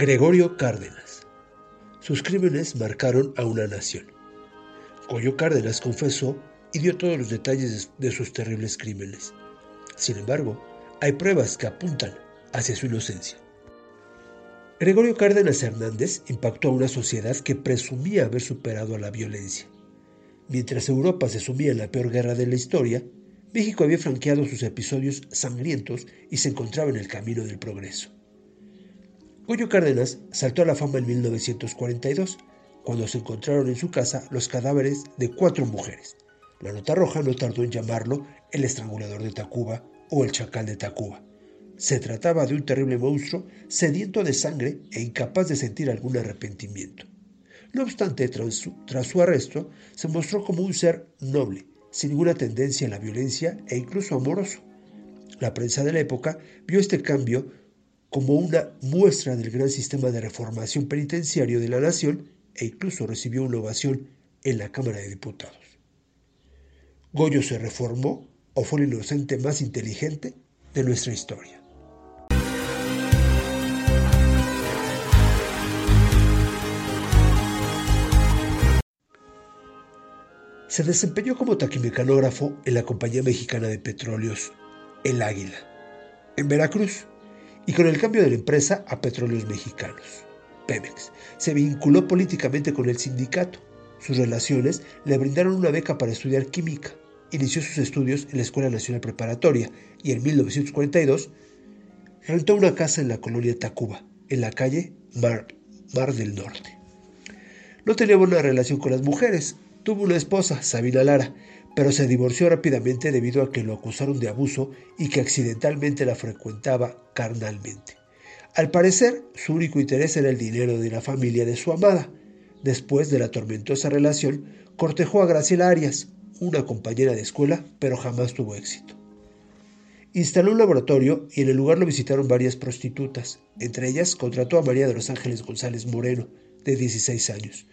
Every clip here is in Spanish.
Gregorio Cárdenas. Sus crímenes marcaron a una nación. Goyo Cárdenas confesó y dio todos los detalles de sus terribles crímenes. Sin embargo, hay pruebas que apuntan hacia su inocencia. Gregorio Cárdenas Hernández impactó a una sociedad que presumía haber superado a la violencia. Mientras Europa se sumía en la peor guerra de la historia, México había franqueado sus episodios sangrientos y se encontraba en el camino del progreso. Goyo Cárdenas saltó a la fama en 1942, cuando se encontraron en su casa los cadáveres de cuatro mujeres. La nota roja no tardó en llamarlo el estrangulador de Tacuba o el chacal de Tacuba. Se trataba de un terrible monstruo sediento de sangre e incapaz de sentir algún arrepentimiento. No obstante, tras su, tras su, arresto, se mostró como un ser noble, sin ninguna tendencia a la violencia e incluso amoroso. La prensa de la época vio este cambio como una muestra del gran sistema de reformación penitenciario de la nación e incluso recibió una ovación en la Cámara de Diputados. Goyo se reformó o fue el inocente más inteligente de nuestra historia. Se desempeñó como taquimecanógrafo en la Compañía Mexicana de Petróleos, El Águila, en Veracruz, y con el cambio de la empresa a Petróleos Mexicanos, Pemex. Se vinculó políticamente con el sindicato. Sus relaciones le brindaron una beca para estudiar química. Inició sus estudios en la Escuela Nacional Preparatoria y en 1942 rentó una casa en la colonia Tacuba, en la calle Mar, del Norte. No tenía buena relación con las mujeres. Tuvo una esposa, Sabina Lara, pero se divorció rápidamente debido a que lo acusaron de abuso y que accidentalmente la frecuentaba carnalmente. Al parecer, su único interés era el dinero de la familia de su amada. Después de la tormentosa relación, cortejó a Graciela Arias, una compañera de escuela, pero jamás tuvo éxito. Instaló un laboratorio y en el lugar lo visitaron varias prostitutas. Entre ellas contrató a María de los Ángeles González Moreno, de 16 años.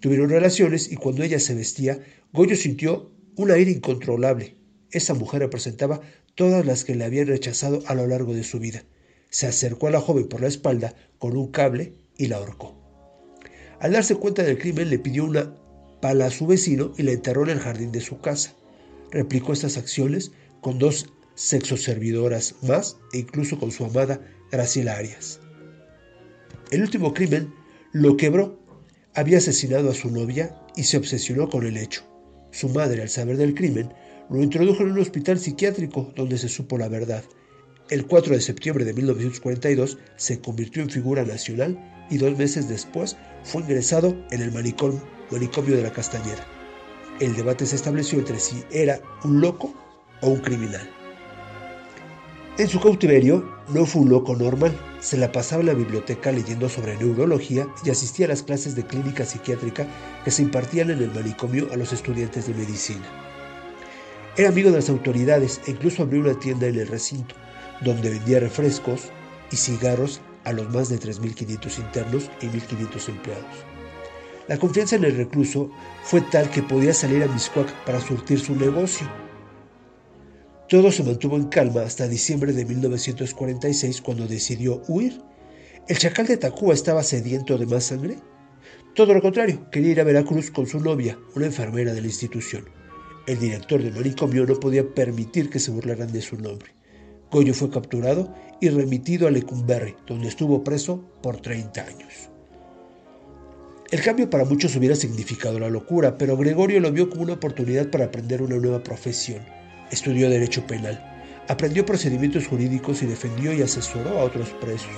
Tuvieron relaciones y cuando ella se vestía, Goyo sintió un aire incontrolable. Esa mujer representaba todas las que le habían rechazado a lo largo de su vida. Se acercó a la joven por la espalda con un cable y la ahorcó. Al darse cuenta del crimen le pidió una pala a su vecino y la enterró en el jardín de su casa. Replicó estas acciones con dos sexoservidoras más e incluso con su amada Graciela Arias. El último crimen lo quebró. Había asesinado a su novia y se obsesionó con el hecho. Su madre, al saber del crimen, lo introdujo en un hospital psiquiátrico donde se supo la verdad. El 4 de septiembre de 1942 se convirtió en figura nacional y dos meses después fue ingresado en el manicomio, de la Castañera. El debate se estableció entre si era un loco o un criminal. En su cautiverio no fue un loco normal, se la pasaba en la biblioteca leyendo sobre neurología y asistía a las clases de clínica psiquiátrica que se impartían en el manicomio a los estudiantes de medicina. Era amigo de las autoridades e incluso abrió una tienda en el recinto, donde vendía refrescos y cigarros a los más de 3.500 internos y 1.500 empleados. La confianza en el recluso fue tal que podía salir a Miscuac para surtir su negocio. Todo se mantuvo en calma hasta diciembre de 1946 cuando decidió huir. ¿El chacal de Tacuba estaba sediento de más sangre? Todo lo contrario, quería ir a Veracruz con su novia, una enfermera de la institución. El director del manicomio no podía permitir que se burlaran de su nombre. Goyo fue capturado y remitido a Lecumberri, donde estuvo preso por 30 años. El cambio para muchos hubiera significado la locura, pero Gregorio lo vio como una oportunidad para aprender una nueva profesión. Estudió Derecho Penal, aprendió procedimientos jurídicos y defendió y asesoró a otros presos,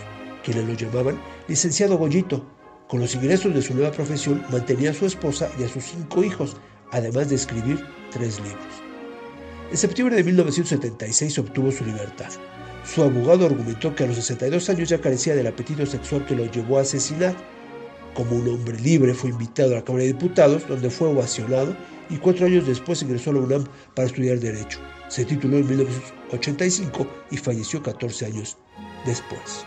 quienes lo llamaban licenciado Goyito. Con los ingresos de su nueva profesión mantenía a su esposa y a sus cinco hijos, además de escribir tres libros. En septiembre de 1976 obtuvo su libertad. Su abogado argumentó que a los 62 años ya carecía del apetito sexual que lo llevó a asesinar. Como un hombre libre fue invitado a la Cámara de Diputados, donde fue ovacionado y cuatro años después ingresó a la UNAM para estudiar Derecho. Se tituló en 1985 y falleció 14 años después.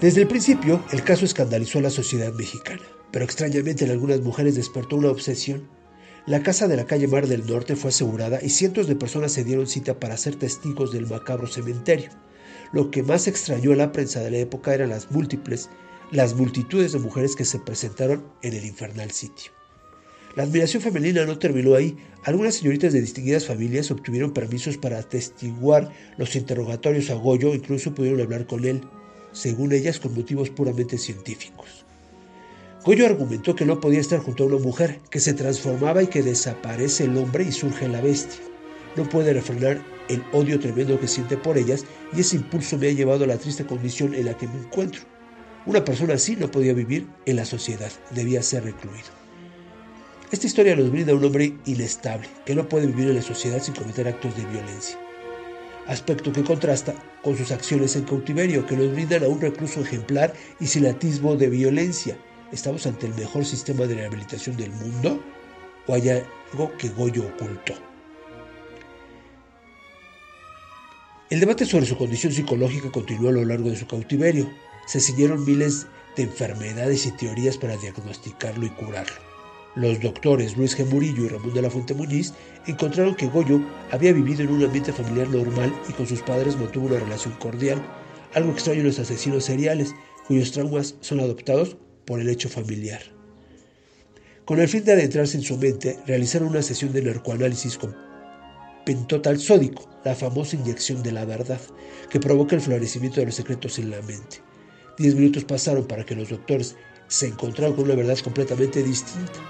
Desde el principio, el caso escandalizó a la sociedad mexicana, pero extrañamente en algunas mujeres despertó una obsesión. La casa de la calle Mar del Norte fue asegurada y cientos de personas se dieron cita para ser testigos del macabro cementerio. lo que más extrañó a la prensa de la época eran las múltiples, las multitudes de mujeres que se presentaron en el infernal sitio. La admiración femenina no terminó ahí. Algunas señoritas de distinguidas familias obtuvieron permisos para atestiguar los interrogatorios a Goyo, incluso pudieron hablar con él, según ellas con motivos puramente científicos. Goyo argumentó que no podía estar junto a una mujer, que se transformaba y que desaparece el hombre y surge la bestia. No puede refrenar el odio tremendo que siente por ellas y ese impulso me ha llevado a la triste condición en la que me encuentro. Una persona así no podía vivir en la sociedad, debía ser recluido. Esta historia nos brinda un hombre inestable, que no puede vivir en la sociedad sin cometer actos de violencia. Aspecto que contrasta con sus acciones en cautiverio, que nos brindan a un recluso ejemplar y sin de violencia. ¿Estamos ante el mejor sistema de rehabilitación del mundo? ¿O hay algo que Goyo ocultó? El debate sobre su condición psicológica continuó a lo largo de su cautiverio. Se siguieron miles de enfermedades y teorías para diagnosticarlo y curarlo. Los doctores Luis G. Murillo y Ramón de la Fuente Muñiz encontraron que Goyo había vivido en un ambiente familiar normal y con sus padres mantuvo una relación cordial, algo extraño en los asesinos seriales, cuyos traumas son adoptados por el hecho familiar. Con el fin de adentrarse en su mente, realizaron una sesión de narcoanálisis con pentotal sódico, la famosa inyección de la verdad, que provoca el florecimiento de los secretos en la mente. Diez minutos pasaron para que los doctores se encontraran con una verdad completamente distinta.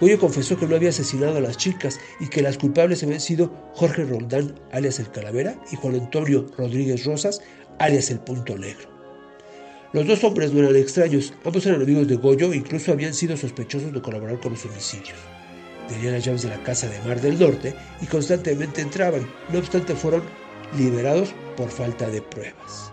Goyo confesó que no había asesinado a las chicas y que las culpables habían sido Jorge Roldán, alias el Calavera, y Juan Antonio Rodríguez Rosas, alias el Punto Negro. Los dos hombres no eran extraños, ambos eran amigos de Goyo e incluso habían sido sospechosos de colaborar con los homicidios. Tenían las llaves de la casa de Mar del Norte y constantemente entraban, no obstante fueron liberados por falta de pruebas.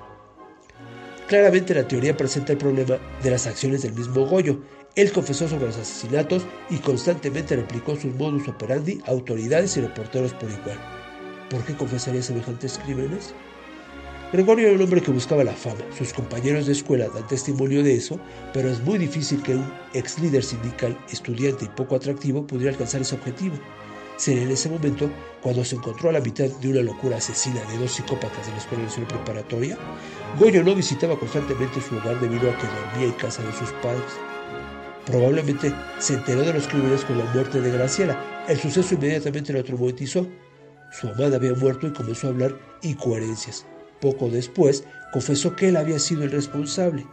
Claramente la teoría presenta el problema de las acciones del mismo Goyo. Él confesó sobre los asesinatos y constantemente replicó sus modus operandi a autoridades y reporteros por igual. ¿Por qué confesaría semejantes crímenes? Gregorio era un hombre que buscaba la fama. Sus compañeros de escuela dan testimonio de eso, pero es muy difícil que un ex líder sindical, estudiante y poco atractivo pudiera alcanzar ese objetivo. Sería en ese momento cuando se encontró a la mitad de una locura asesina de dos psicópatas de la Escuela Nacional Preparatoria. Goyo no visitaba constantemente su hogar debido a que dormía en casa de sus padres. Probablemente se enteró de los crímenes con la muerte de Graciela. El suceso inmediatamente lo traumatizó. Su amada había muerto y comenzó a hablar incoherencias. Poco después, confesó que él había sido el responsable.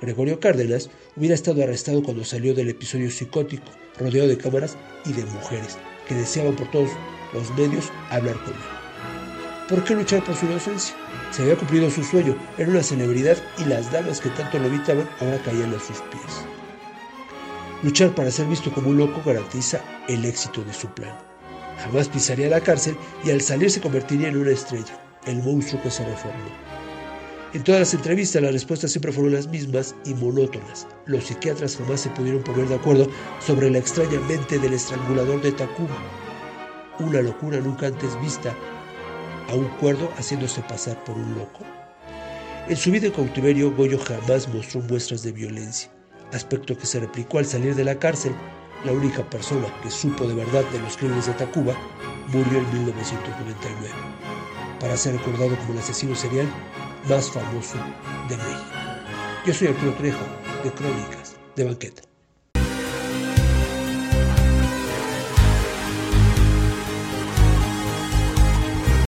Gregorio Cárdenas hubiera estado arrestado cuando salió del episodio psicótico, rodeado de cámaras y de mujeres que deseaban por todos los medios hablar con él. ¿Por qué luchar por su inocencia? Se había cumplido su sueño, era una celebridad y las damas que tanto lo evitaban ahora caían a sus pies. Luchar para ser visto como un loco garantiza el éxito de su plan. Jamás pisaría la cárcel y al salir se convertiría en una estrella el monstruo que se reformó. En todas las entrevistas las respuestas siempre fueron las mismas y monótonas. Los psiquiatras jamás se pudieron poner de acuerdo sobre la extraña mente del estrangulador de Tacuba. Una locura nunca antes vista a un cuerdo haciéndose pasar por un loco. En su vida en cautiverio, Goyo jamás mostró muestras de violencia, aspecto que se replicó al salir de la cárcel. La única persona que supo de verdad de los crímenes de Tacuba murió en 1999 para ser recordado como el asesino serial más famoso de México. Yo soy Arturo Trejo, de Crónicas de Banqueta.